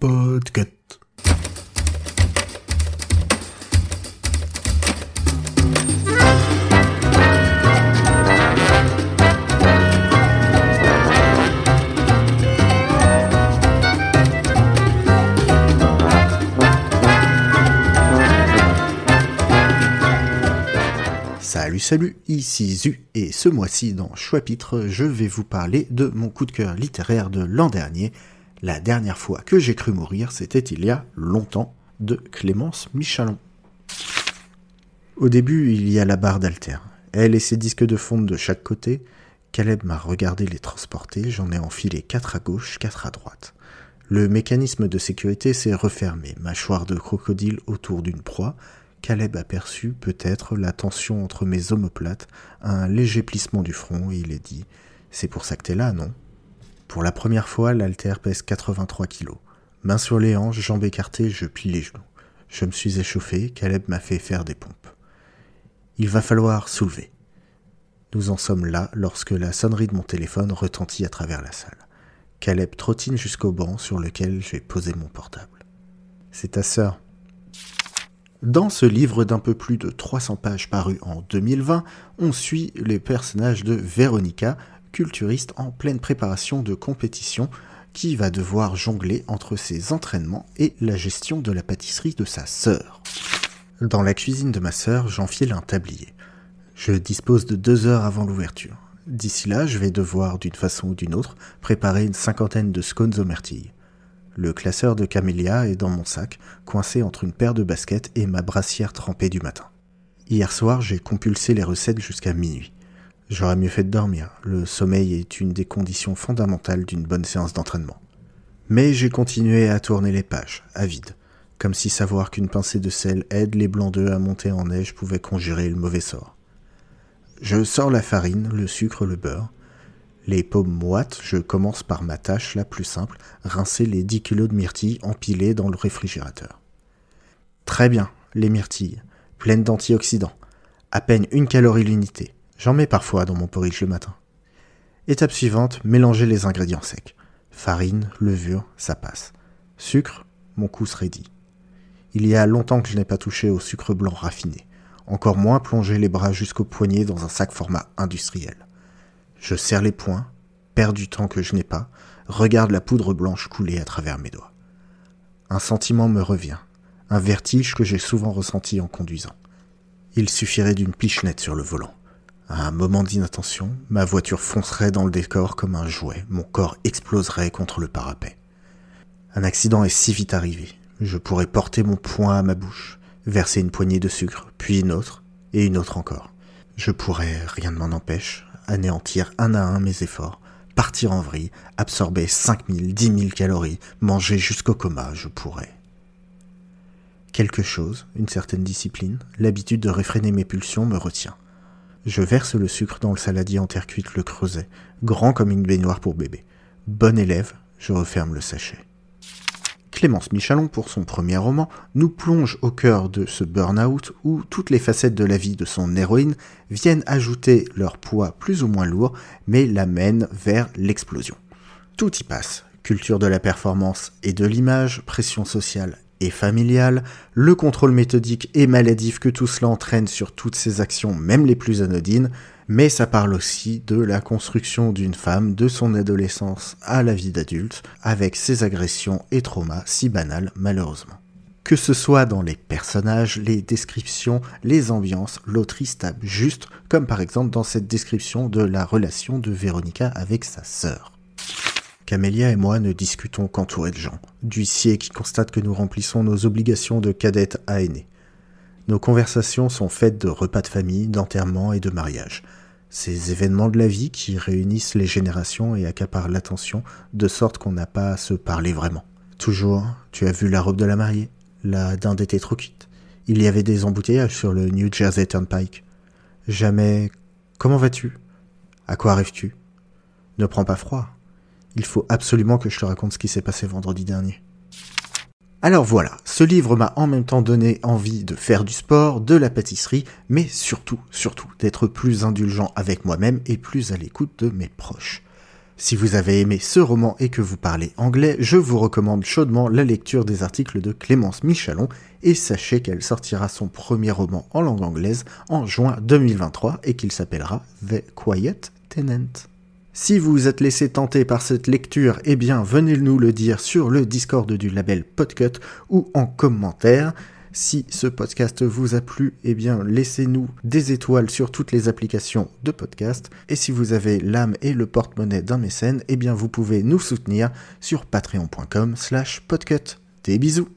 Podcast. Salut salut, ici Zu et ce mois-ci dans Choix-Pitre, je vais vous parler de mon coup de cœur littéraire de l'an dernier. La dernière fois que j'ai cru mourir, c'était il y a longtemps, de Clémence Michalon. Au début, il y a la barre d'alter. Elle et ses disques de fonte de chaque côté. Caleb m'a regardé les transporter, j'en ai enfilé quatre à gauche, quatre à droite. Le mécanisme de sécurité s'est refermé, mâchoire de crocodile autour d'une proie, Caleb aperçut peut-être la tension entre mes omoplates, un léger plissement du front, et il est dit C'est pour ça que t'es là, non? Pour la première fois, l'alter pèse 83 kilos. Main sur les hanches, jambes écartées, je plie les genoux. Je me suis échauffé, Caleb m'a fait faire des pompes. Il va falloir soulever. Nous en sommes là lorsque la sonnerie de mon téléphone retentit à travers la salle. Caleb trottine jusqu'au banc sur lequel j'ai posé mon portable. C'est ta sœur, dans ce livre d'un peu plus de 300 pages paru en 2020, on suit les personnages de Véronica, culturiste en pleine préparation de compétition, qui va devoir jongler entre ses entraînements et la gestion de la pâtisserie de sa sœur. Dans la cuisine de ma sœur, j'enfile un tablier. Je dispose de deux heures avant l'ouverture. D'ici là, je vais devoir, d'une façon ou d'une autre, préparer une cinquantaine de scones aux myrtilles. Le classeur de camélia est dans mon sac, coincé entre une paire de baskets et ma brassière trempée du matin. Hier soir, j'ai compulsé les recettes jusqu'à minuit. J'aurais mieux fait de dormir. Le sommeil est une des conditions fondamentales d'une bonne séance d'entraînement. Mais j'ai continué à tourner les pages, avide, comme si savoir qu'une pincée de sel aide les blancs d'œufs à monter en neige pouvait conjurer le mauvais sort. Je sors la farine, le sucre, le beurre, les pommes moites, je commence par ma tâche la plus simple, rincer les 10 kilos de myrtilles empilées dans le réfrigérateur. Très bien, les myrtilles, pleines d'antioxydants, à peine une calorie l'unité. J'en mets parfois dans mon porridge le matin. Étape suivante, mélanger les ingrédients secs. Farine, levure, ça passe. Sucre, mon coup serait dit. Il y a longtemps que je n'ai pas touché au sucre blanc raffiné. Encore moins plonger les bras jusqu'au poignet dans un sac format industriel. Je serre les poings, perds du temps que je n'ai pas, regarde la poudre blanche couler à travers mes doigts. Un sentiment me revient, un vertige que j'ai souvent ressenti en conduisant. Il suffirait d'une pichenette sur le volant. À un moment d'inattention, ma voiture foncerait dans le décor comme un jouet, mon corps exploserait contre le parapet. Un accident est si vite arrivé, je pourrais porter mon poing à ma bouche, verser une poignée de sucre, puis une autre, et une autre encore. Je pourrais, rien ne m'en empêche, anéantir un à un mes efforts, partir en vrille, absorber 5000, 10 000 calories, manger jusqu'au coma, je pourrais. Quelque chose, une certaine discipline, l'habitude de réfréner mes pulsions me retient. Je verse le sucre dans le saladier en terre cuite le creuset, grand comme une baignoire pour bébé. Bon élève, je referme le sachet. Clémence Michalon, pour son premier roman, nous plonge au cœur de ce burn-out où toutes les facettes de la vie de son héroïne viennent ajouter leur poids plus ou moins lourd, mais l'amènent vers l'explosion. Tout y passe. Culture de la performance et de l'image, pression sociale et familiale, le contrôle méthodique et maladif que tout cela entraîne sur toutes ses actions, même les plus anodines, mais ça parle aussi de la construction d'une femme de son adolescence à la vie d'adulte, avec ses agressions et traumas si banals malheureusement. Que ce soit dans les personnages, les descriptions, les ambiances, l'autrice tape juste, comme par exemple dans cette description de la relation de Véronica avec sa sœur. Camélia et moi ne discutons qu'entourés de gens, d'huissiers qui constatent que nous remplissons nos obligations de cadette à aînés. Nos conversations sont faites de repas de famille, d'enterrement et de mariage, ces événements de la vie qui réunissent les générations et accaparent l'attention de sorte qu'on n'a pas à se parler vraiment. Toujours, tu as vu la robe de la mariée La dinde était trop quitte. Il y avait des embouteillages sur le New Jersey Turnpike. Jamais. Comment vas-tu? À quoi rêves-tu Ne prends pas froid. Il faut absolument que je te raconte ce qui s'est passé vendredi dernier. Alors voilà, ce livre m'a en même temps donné envie de faire du sport, de la pâtisserie, mais surtout, surtout, d'être plus indulgent avec moi-même et plus à l'écoute de mes proches. Si vous avez aimé ce roman et que vous parlez anglais, je vous recommande chaudement la lecture des articles de Clémence Michalon et sachez qu'elle sortira son premier roman en langue anglaise en juin 2023 et qu'il s'appellera The Quiet Tenant. Si vous vous êtes laissé tenter par cette lecture, eh bien venez nous le dire sur le Discord du label Podcut ou en commentaire. Si ce podcast vous a plu, eh bien laissez-nous des étoiles sur toutes les applications de podcast. Et si vous avez l'âme et le porte-monnaie d'un mécène, eh bien vous pouvez nous soutenir sur patreon.com slash podcut. Des bisous